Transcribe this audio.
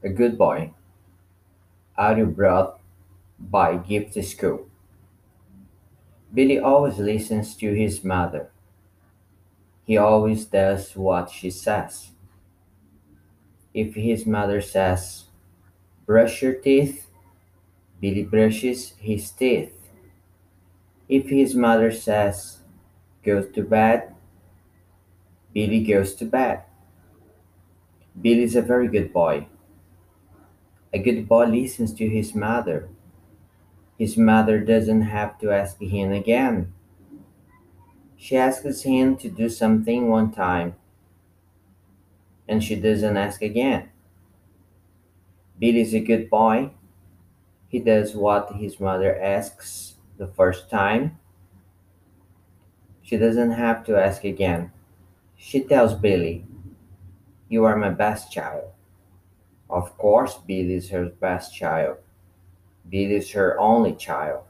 A Good Boy, audio brought by Gift to School. Billy always listens to his mother. He always does what she says. If his mother says, brush your teeth, Billy brushes his teeth. If his mother says, go to bed, Billy goes to bed. Billy is a very good boy. A good boy listens to his mother. His mother doesn't have to ask him again. She asks him to do something one time, and she doesn't ask again. Billy's a good boy. He does what his mother asks the first time. She doesn't have to ask again. She tells Billy, You are my best child. Of course, Billy is her best child. Billy is her only child.